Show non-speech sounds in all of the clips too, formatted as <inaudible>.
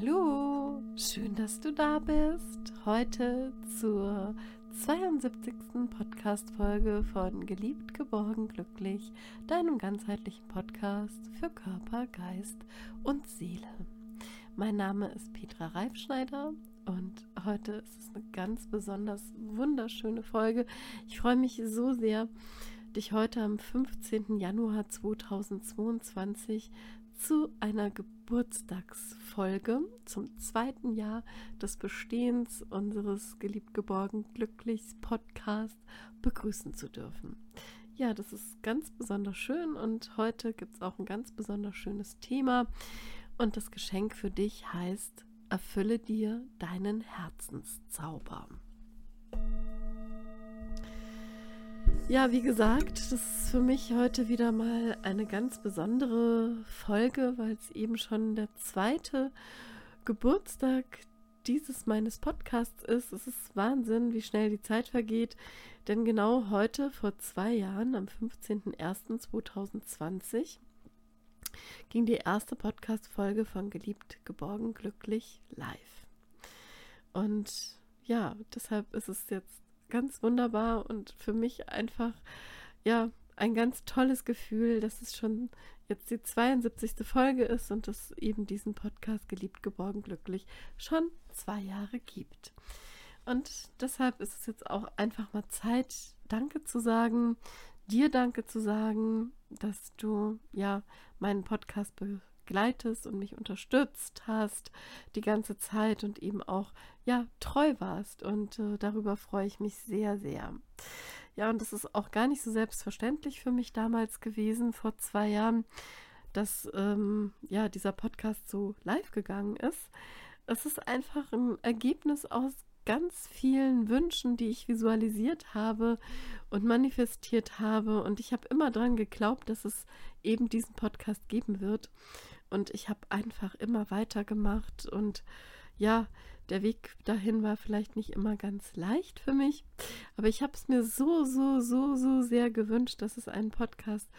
Hallo, schön, dass du da bist. Heute zur 72. Podcast-Folge von Geliebt, Geborgen, Glücklich, deinem ganzheitlichen Podcast für Körper, Geist und Seele. Mein Name ist Petra Reifschneider und heute ist es eine ganz besonders wunderschöne Folge. Ich freue mich so sehr, dich heute am 15. Januar 2022 zu einer Geburtstagsfolge zum zweiten Jahr des Bestehens unseres geliebt geborgen glücklichs Podcast begrüßen zu dürfen. Ja, das ist ganz besonders schön und heute gibt es auch ein ganz besonders schönes Thema und das Geschenk für dich heißt Erfülle dir deinen Herzenszauber. Ja, wie gesagt, das ist für mich heute wieder mal eine ganz besondere Folge, weil es eben schon der zweite Geburtstag dieses meines Podcasts ist. Es ist Wahnsinn, wie schnell die Zeit vergeht. Denn genau heute, vor zwei Jahren, am 15.01.2020, ging die erste Podcast-Folge von Geliebt, Geborgen, Glücklich live. Und ja, deshalb ist es jetzt ganz wunderbar und für mich einfach, ja, ein ganz tolles Gefühl, dass es schon jetzt die 72. Folge ist und es eben diesen Podcast Geliebt, Geborgen, Glücklich schon zwei Jahre gibt. Und deshalb ist es jetzt auch einfach mal Zeit, Danke zu sagen, dir Danke zu sagen, dass du ja meinen Podcast begleitest und mich unterstützt hast die ganze Zeit und eben auch ja treu warst und äh, darüber freue ich mich sehr sehr. Ja, und das ist auch gar nicht so selbstverständlich für mich damals gewesen vor zwei Jahren, dass ähm, ja dieser Podcast so live gegangen ist. Es ist einfach ein Ergebnis aus ganz vielen Wünschen, die ich visualisiert habe und manifestiert habe. Und ich habe immer daran geglaubt, dass es eben diesen Podcast geben wird. Und ich habe einfach immer weitergemacht. Und ja, der Weg dahin war vielleicht nicht immer ganz leicht für mich, aber ich habe es mir so, so, so, so sehr gewünscht, dass es einen Podcast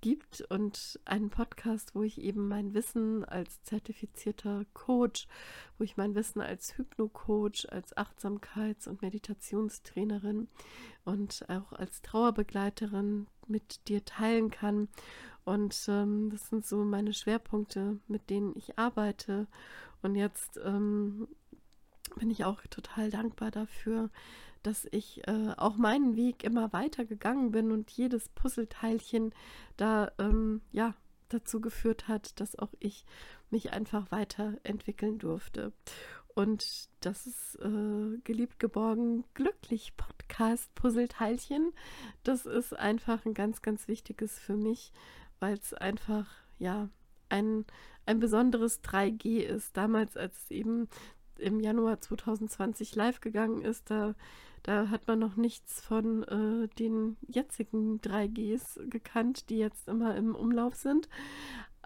gibt und einen Podcast, wo ich eben mein Wissen als zertifizierter Coach, wo ich mein Wissen als Hypno-Coach, als Achtsamkeits- und Meditationstrainerin und auch als Trauerbegleiterin mit dir teilen kann und ähm, das sind so meine Schwerpunkte, mit denen ich arbeite. Und jetzt ähm, bin ich auch total dankbar dafür, dass ich äh, auch meinen Weg immer weiter gegangen bin und jedes Puzzleteilchen da ähm, ja dazu geführt hat, dass auch ich mich einfach weiterentwickeln durfte. Und das ist äh, geliebt geborgen glücklich Podcast Puzzleteilchen. Das ist einfach ein ganz ganz wichtiges für mich, weil es einfach, ja, ein, ein besonderes 3G ist. Damals, als es eben im Januar 2020 live gegangen ist, da, da hat man noch nichts von äh, den jetzigen 3Gs gekannt, die jetzt immer im Umlauf sind.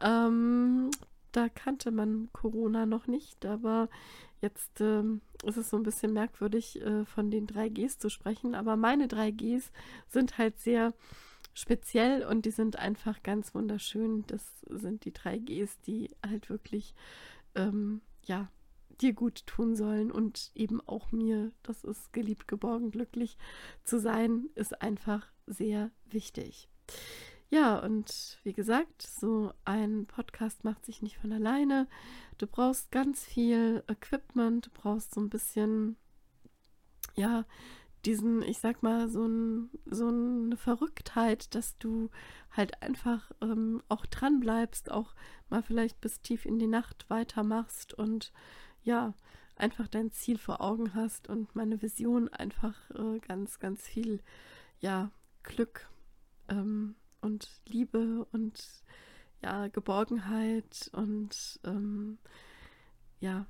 Ähm, da kannte man Corona noch nicht, aber jetzt ähm, ist es so ein bisschen merkwürdig, äh, von den 3Gs zu sprechen. Aber meine 3Gs sind halt sehr speziell und die sind einfach ganz wunderschön. Das sind die drei Gs, die halt wirklich, ähm, ja, dir gut tun sollen und eben auch mir. Das ist geliebt, geborgen, glücklich zu sein, ist einfach sehr wichtig. Ja, und wie gesagt, so ein Podcast macht sich nicht von alleine. Du brauchst ganz viel Equipment, du brauchst so ein bisschen, ja, diesen, ich sag mal, so, ein, so eine Verrücktheit, dass du halt einfach ähm, auch dran bleibst, auch mal vielleicht bis tief in die Nacht weitermachst und ja, einfach dein Ziel vor Augen hast und meine Vision einfach äh, ganz, ganz viel, ja, Glück ähm, und Liebe und ja, Geborgenheit und ähm, ja,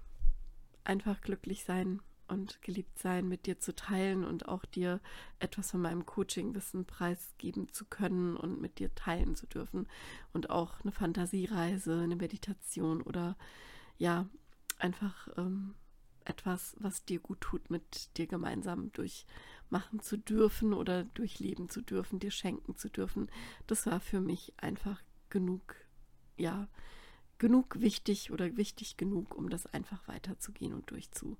einfach glücklich sein und geliebt sein mit dir zu teilen und auch dir etwas von meinem Coaching-Wissen preisgeben zu können und mit dir teilen zu dürfen. Und auch eine Fantasiereise, eine Meditation oder ja, einfach ähm, etwas, was dir gut tut, mit dir gemeinsam durchmachen zu dürfen oder durchleben zu dürfen, dir schenken zu dürfen. Das war für mich einfach genug, ja, genug wichtig oder wichtig genug, um das einfach weiterzugehen und durchzu,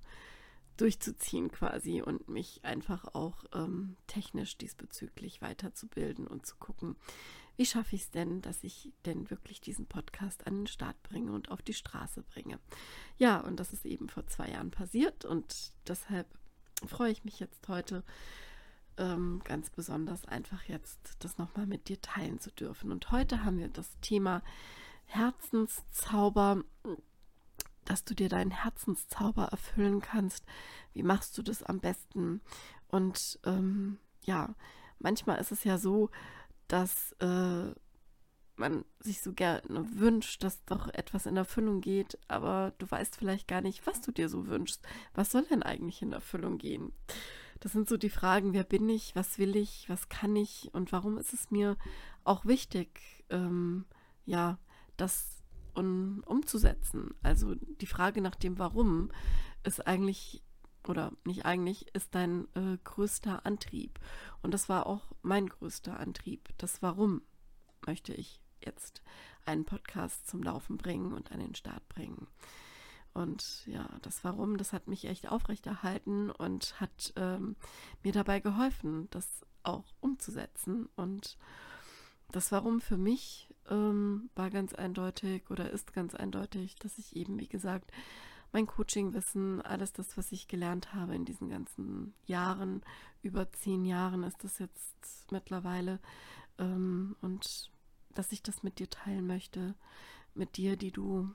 durchzuziehen quasi und mich einfach auch ähm, technisch diesbezüglich weiterzubilden und zu gucken, wie schaffe ich es denn, dass ich denn wirklich diesen Podcast an den Start bringe und auf die Straße bringe. Ja, und das ist eben vor zwei Jahren passiert und deshalb freue ich mich jetzt heute ähm, ganz besonders einfach jetzt das nochmal mit dir teilen zu dürfen. Und heute haben wir das Thema Herzenszauber, dass du dir deinen Herzenszauber erfüllen kannst. Wie machst du das am besten? Und ähm, ja, manchmal ist es ja so, dass äh, man sich so gerne wünscht, dass doch etwas in Erfüllung geht, aber du weißt vielleicht gar nicht, was du dir so wünschst. Was soll denn eigentlich in Erfüllung gehen? Das sind so die Fragen, wer bin ich, was will ich, was kann ich und warum ist es mir auch wichtig, ähm, ja, das um, umzusetzen. Also die Frage nach dem Warum ist eigentlich, oder nicht eigentlich, ist dein äh, größter Antrieb. Und das war auch mein größter Antrieb. Das Warum möchte ich jetzt einen Podcast zum Laufen bringen und an den Start bringen. Und ja, das Warum, das hat mich echt aufrechterhalten und hat ähm, mir dabei geholfen, das auch umzusetzen. Und das Warum für mich ähm, war ganz eindeutig oder ist ganz eindeutig, dass ich eben, wie gesagt, mein Coachingwissen, alles das, was ich gelernt habe in diesen ganzen Jahren, über zehn Jahren ist das jetzt mittlerweile, ähm, und dass ich das mit dir teilen möchte, mit dir, die du,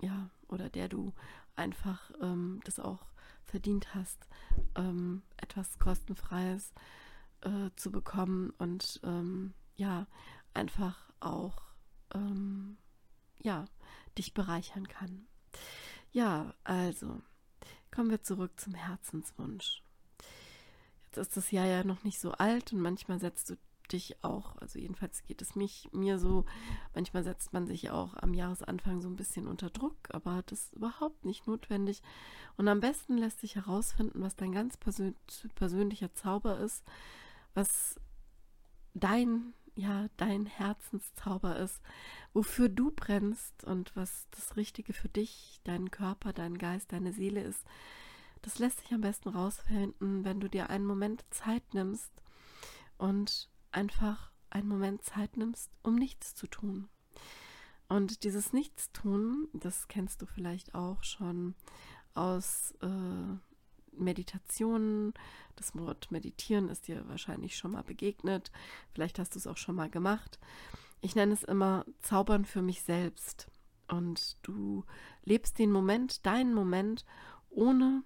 ja, oder der du einfach ähm, das auch verdient hast, ähm, etwas kostenfreies äh, zu bekommen und ähm, ja, einfach auch ähm, ja, dich bereichern kann. Ja, also kommen wir zurück zum Herzenswunsch. Jetzt ist das Jahr ja noch nicht so alt und manchmal setzt du dich auch, also jedenfalls geht es mich, mir so, manchmal setzt man sich auch am Jahresanfang so ein bisschen unter Druck, aber das ist überhaupt nicht notwendig. Und am besten lässt sich herausfinden, was dein ganz persön persönlicher Zauber ist, was dein, ja, dein Herzenszauber ist, wofür du brennst und was das Richtige für dich, deinen Körper, deinen Geist, deine Seele ist. Das lässt sich am besten rausfinden, wenn du dir einen Moment Zeit nimmst und einfach einen Moment Zeit nimmst, um nichts zu tun. Und dieses Nichtstun, das kennst du vielleicht auch schon aus äh, Meditationen. Das Wort Meditieren ist dir wahrscheinlich schon mal begegnet. Vielleicht hast du es auch schon mal gemacht. Ich nenne es immer Zaubern für mich selbst. Und du lebst den Moment, deinen Moment, ohne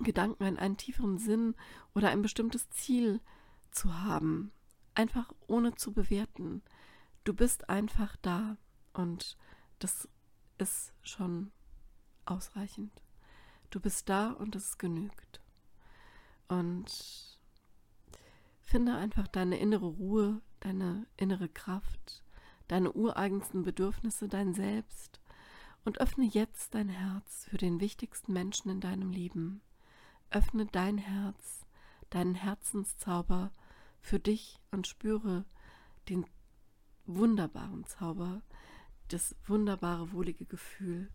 Gedanken an einen tieferen Sinn oder ein bestimmtes Ziel zu haben. Einfach ohne zu bewerten. Du bist einfach da und das ist schon ausreichend. Du bist da und es genügt. Und finde einfach deine innere Ruhe, deine innere Kraft, deine ureigensten Bedürfnisse, dein Selbst und öffne jetzt dein Herz für den wichtigsten Menschen in deinem Leben. Öffne dein Herz, deinen Herzenszauber für dich und spüre den wunderbaren Zauber, das wunderbare, wohlige Gefühl,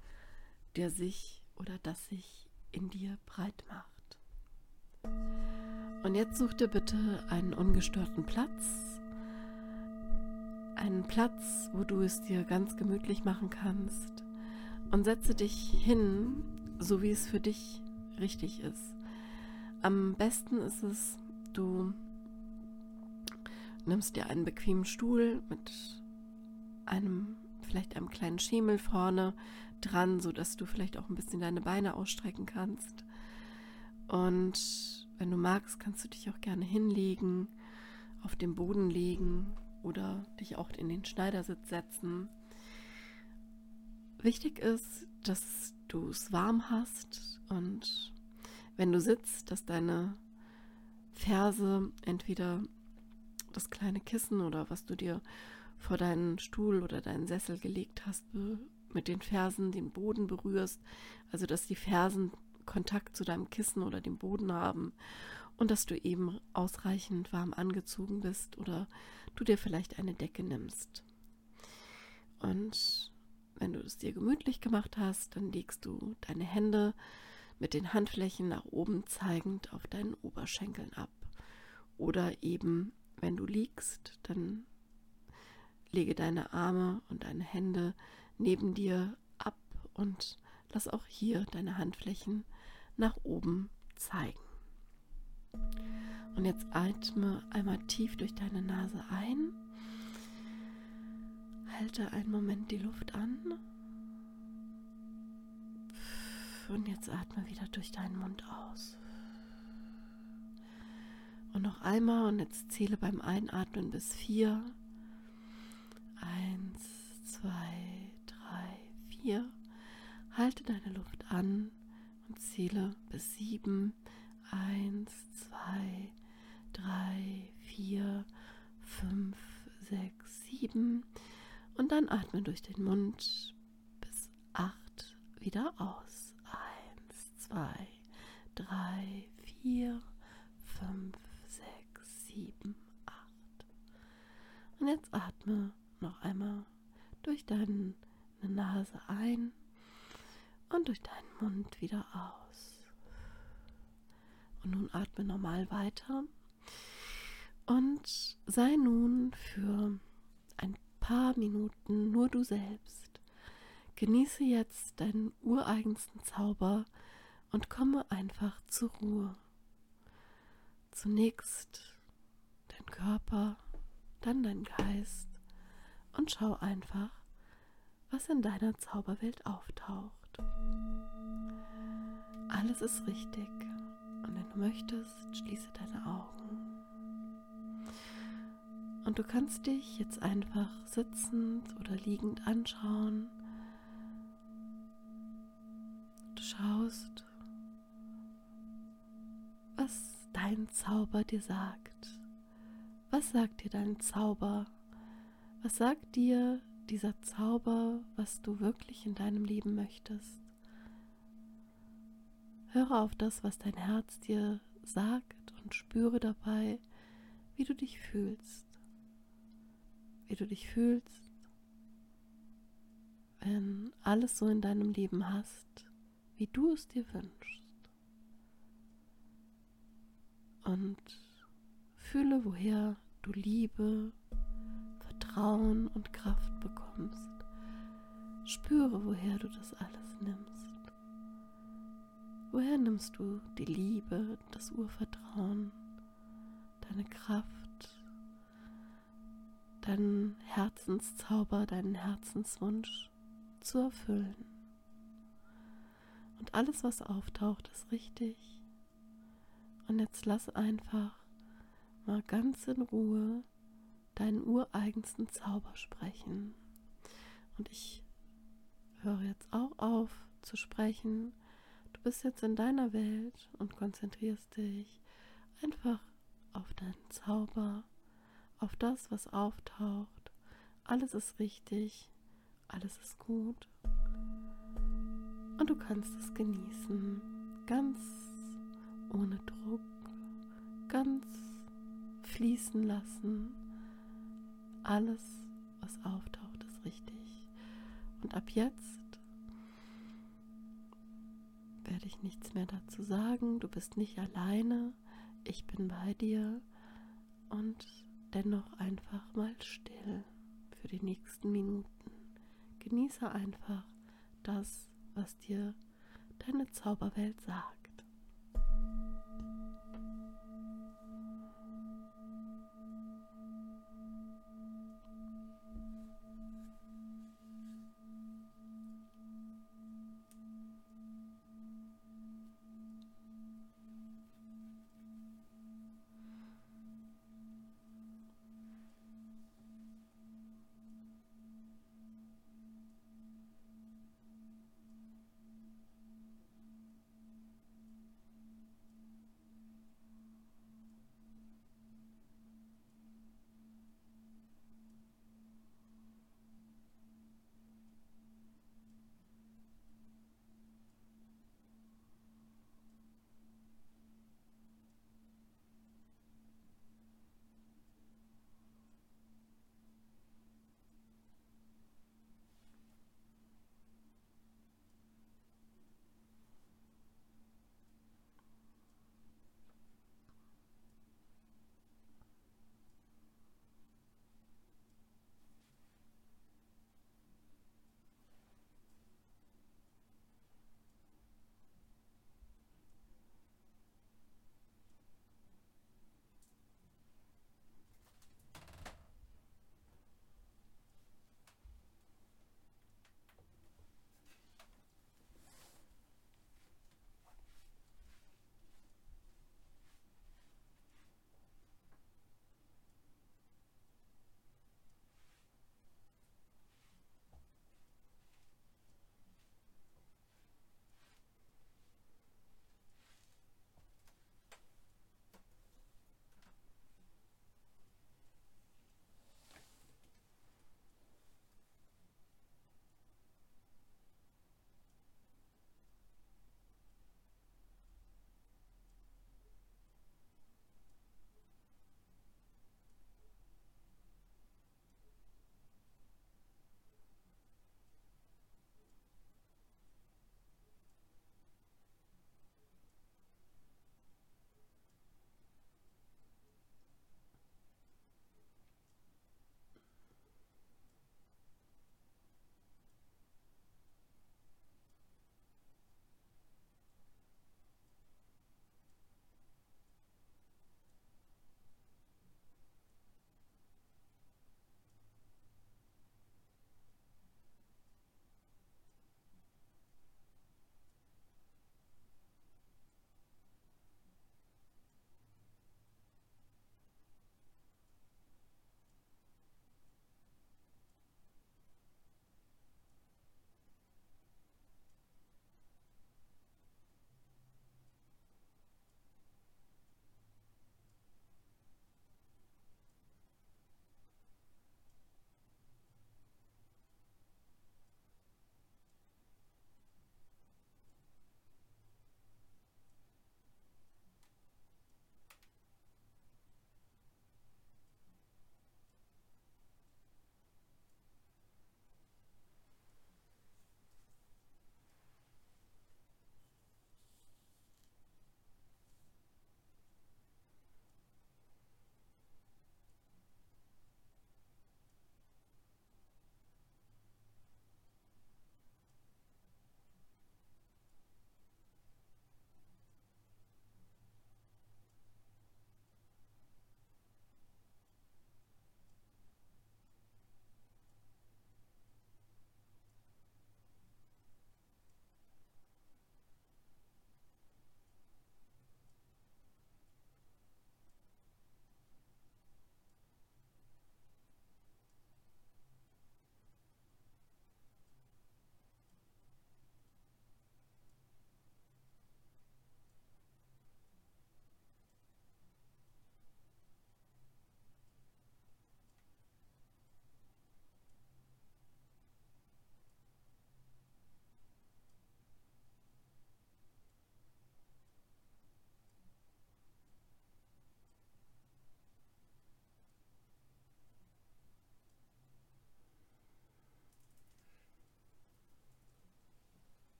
der sich oder das sich in dir breit macht. Und jetzt such dir bitte einen ungestörten Platz, einen Platz, wo du es dir ganz gemütlich machen kannst und setze dich hin, so wie es für dich richtig ist. Am besten ist es, du nimmst dir einen bequemen Stuhl mit einem, vielleicht einem kleinen Schemel vorne dran, sodass du vielleicht auch ein bisschen deine Beine ausstrecken kannst. Und wenn du magst, kannst du dich auch gerne hinlegen, auf den Boden legen oder dich auch in den Schneidersitz setzen. Wichtig ist, dass du es warm hast und wenn du sitzt, dass deine Ferse entweder das kleine Kissen oder was du dir vor deinen Stuhl oder deinen Sessel gelegt hast, mit den Fersen den Boden berührst, also dass die Fersen Kontakt zu deinem Kissen oder dem Boden haben und dass du eben ausreichend warm angezogen bist oder du dir vielleicht eine Decke nimmst. Und wenn du es dir gemütlich gemacht hast, dann legst du deine Hände mit den Handflächen nach oben zeigend auf deinen Oberschenkeln ab. Oder eben, wenn du liegst, dann lege deine Arme und deine Hände neben dir ab und lass auch hier deine Handflächen nach oben zeigen. Und jetzt atme einmal tief durch deine Nase ein. Halte einen Moment die Luft an. Und jetzt atme wieder durch deinen Mund aus. Und noch einmal und jetzt zähle beim Einatmen bis vier. Zwei, drei, vier. Halte deine Luft an und zähle bis sieben. Eins, zwei, drei, vier, fünf, sechs, sieben. Und dann atme durch den Mund bis acht wieder aus. Eins, zwei, drei, vier, fünf, sechs, sieben, acht. Und jetzt atme noch einmal durch deine Nase ein und durch deinen Mund wieder aus. Und nun atme normal weiter und sei nun für ein paar Minuten nur du selbst. Genieße jetzt deinen ureigensten Zauber und komme einfach zur Ruhe. Zunächst dein Körper, dann dein Geist und schau einfach, was in deiner Zauberwelt auftaucht. Alles ist richtig und wenn du möchtest, schließe deine Augen. Und du kannst dich jetzt einfach sitzend oder liegend anschauen. Du schaust, was dein Zauber dir sagt. Was sagt dir dein Zauber? Was sagt dir dieser Zauber, was du wirklich in deinem Leben möchtest? Höre auf das, was dein Herz dir sagt und spüre dabei, wie du dich fühlst. Wie du dich fühlst, wenn alles so in deinem Leben hast, wie du es dir wünschst. Und fühle, woher du Liebe, Vertrauen und Kraft bekommst. Spüre, woher du das alles nimmst. Woher nimmst du die Liebe, das Urvertrauen, deine Kraft, deinen Herzenszauber, deinen Herzenswunsch zu erfüllen? Und alles, was auftaucht, ist richtig. Und jetzt lass einfach mal ganz in Ruhe deinen ureigensten Zauber sprechen. Und ich höre jetzt auch auf zu sprechen. Du bist jetzt in deiner Welt und konzentrierst dich einfach auf deinen Zauber, auf das, was auftaucht. Alles ist richtig, alles ist gut. Und du kannst es genießen, ganz ohne Druck, ganz fließen lassen alles, was auftaucht, ist richtig. Und ab jetzt werde ich nichts mehr dazu sagen. Du bist nicht alleine. Ich bin bei dir. Und dennoch einfach mal still für die nächsten Minuten. Genieße einfach das, was dir deine Zauberwelt sagt.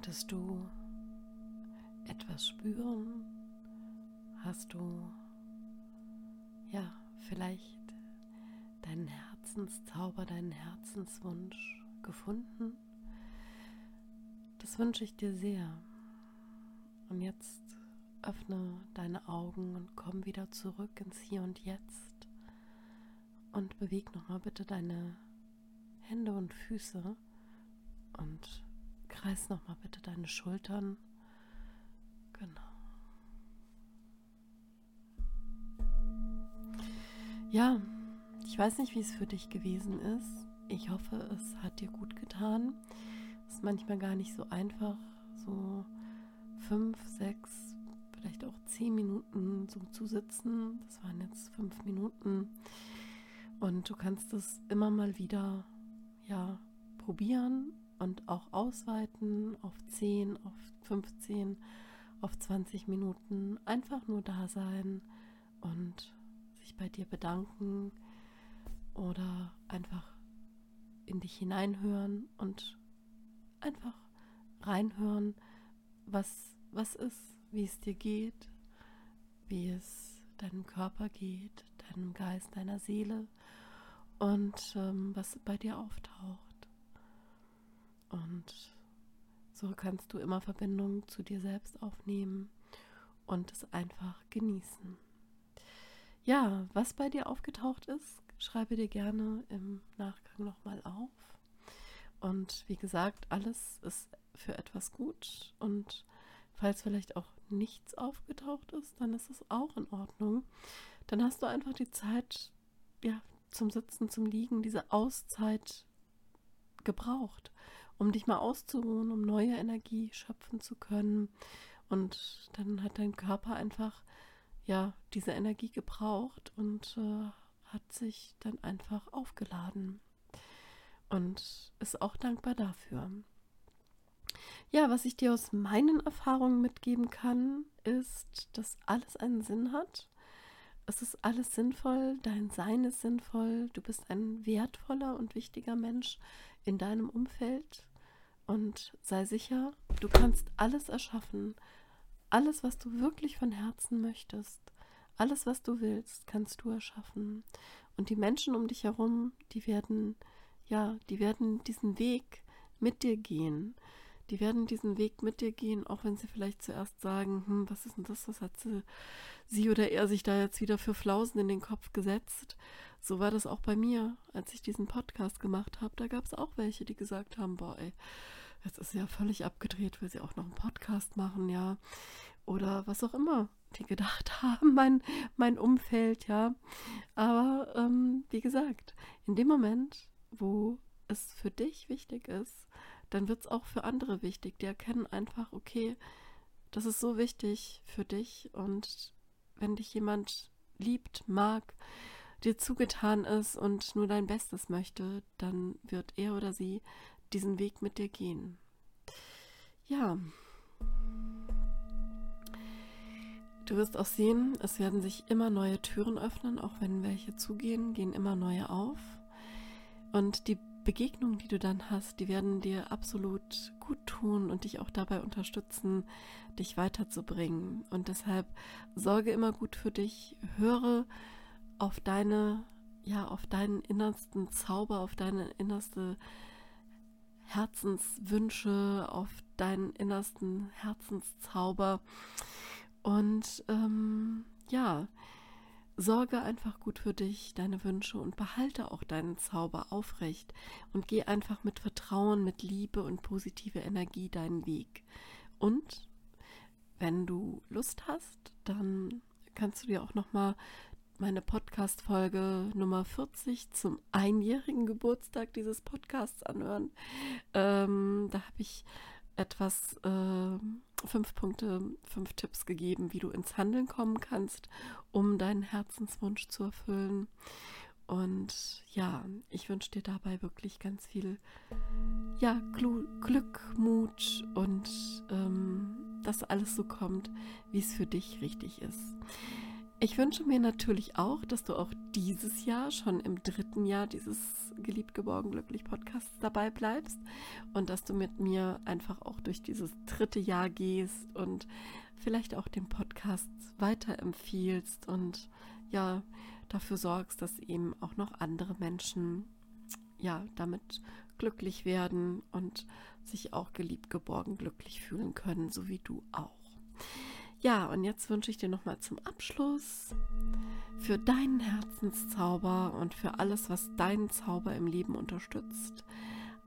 Konntest du etwas spüren? Hast du ja vielleicht deinen Herzenszauber, deinen Herzenswunsch gefunden? Das wünsche ich dir sehr. Und jetzt öffne deine Augen und komm wieder zurück ins Hier und Jetzt und beweg nochmal bitte deine Hände und Füße und kreis nochmal bitte deine Schultern. Genau. Ja, ich weiß nicht, wie es für dich gewesen ist. Ich hoffe, es hat dir gut getan. Es ist manchmal gar nicht so einfach, so fünf, sechs, vielleicht auch zehn Minuten so zu sitzen. Das waren jetzt fünf Minuten. Und du kannst es immer mal wieder ja, probieren und auch ausweiten auf 10, auf 15, auf 20 Minuten. Einfach nur da sein und sich bei dir bedanken oder einfach in dich hineinhören und einfach reinhören, was, was ist, wie es dir geht, wie es deinem Körper geht, deinem Geist, deiner Seele und ähm, was bei dir auftaucht. Und so kannst du immer Verbindung zu dir selbst aufnehmen und es einfach genießen. Ja, was bei dir aufgetaucht ist, schreibe dir gerne im Nachgang nochmal auf. Und wie gesagt, alles ist für etwas gut. Und falls vielleicht auch nichts aufgetaucht ist, dann ist es auch in Ordnung. Dann hast du einfach die Zeit, ja, zum Sitzen, zum Liegen, diese Auszeit gebraucht, um dich mal auszuruhen, um neue Energie schöpfen zu können. Und dann hat dein Körper einfach ja diese Energie gebraucht und äh, hat sich dann einfach aufgeladen und ist auch dankbar dafür. Ja, was ich dir aus meinen Erfahrungen mitgeben kann, ist, dass alles einen Sinn hat. Es ist alles sinnvoll, dein Sein ist sinnvoll, du bist ein wertvoller und wichtiger Mensch in deinem Umfeld und sei sicher, du kannst alles erschaffen, alles, was du wirklich von Herzen möchtest, alles, was du willst, kannst du erschaffen. Und die Menschen um dich herum, die werden, ja, die werden diesen Weg mit dir gehen. Die werden diesen Weg mit dir gehen, auch wenn sie vielleicht zuerst sagen, hm, was ist denn das, was hat sie, sie oder er sich da jetzt wieder für Flausen in den Kopf gesetzt. So war das auch bei mir, als ich diesen Podcast gemacht habe. Da gab es auch welche, die gesagt haben, boah, ey, jetzt ist ja völlig abgedreht, will sie auch noch einen Podcast machen, ja. Oder was auch immer die gedacht <laughs> haben, mein, mein Umfeld, ja. Aber ähm, wie gesagt, in dem Moment, wo es für dich wichtig ist, dann wird es auch für andere wichtig. Die erkennen einfach, okay, das ist so wichtig für dich und wenn dich jemand liebt, mag, dir zugetan ist und nur dein Bestes möchte, dann wird er oder sie diesen Weg mit dir gehen. Ja. Du wirst auch sehen, es werden sich immer neue Türen öffnen, auch wenn welche zugehen, gehen immer neue auf. Und die Begegnungen, die du dann hast, die werden dir absolut gut tun und dich auch dabei unterstützen, dich weiterzubringen. Und deshalb sorge immer gut für dich, höre auf deine, ja, auf deinen innersten Zauber, auf deine innerste Herzenswünsche, auf deinen innersten Herzenszauber. Und ähm, ja, Sorge einfach gut für dich, deine Wünsche und behalte auch deinen Zauber aufrecht und geh einfach mit Vertrauen, mit Liebe und positiver Energie deinen Weg. Und wenn du Lust hast, dann kannst du dir auch noch mal meine Podcast Folge Nummer 40 zum einjährigen Geburtstag dieses Podcasts anhören. Ähm, da habe ich etwas äh, fünf Punkte, fünf Tipps gegeben, wie du ins Handeln kommen kannst, um deinen Herzenswunsch zu erfüllen. Und ja, ich wünsche dir dabei wirklich ganz viel ja, Glück, Mut und ähm, dass alles so kommt, wie es für dich richtig ist. Ich wünsche mir natürlich auch, dass du auch dieses Jahr schon im dritten Jahr dieses Geliebt, Geborgen, Glücklich Podcasts dabei bleibst und dass du mit mir einfach auch durch dieses dritte Jahr gehst und vielleicht auch den Podcast weiterempfiehlst und ja, dafür sorgst, dass eben auch noch andere Menschen ja damit glücklich werden und sich auch geliebt, geborgen, glücklich fühlen können, so wie du auch. Ja, und jetzt wünsche ich dir nochmal zum Abschluss für deinen Herzenszauber und für alles, was deinen Zauber im Leben unterstützt.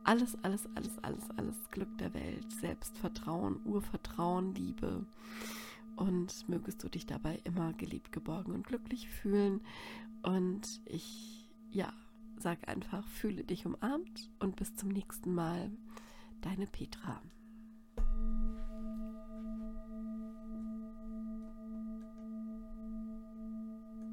Alles, alles, alles, alles, alles Glück der Welt, Selbstvertrauen, Urvertrauen, Liebe. Und mögest du dich dabei immer geliebt, geborgen und glücklich fühlen. Und ich, ja, sag einfach, fühle dich umarmt und bis zum nächsten Mal. Deine Petra.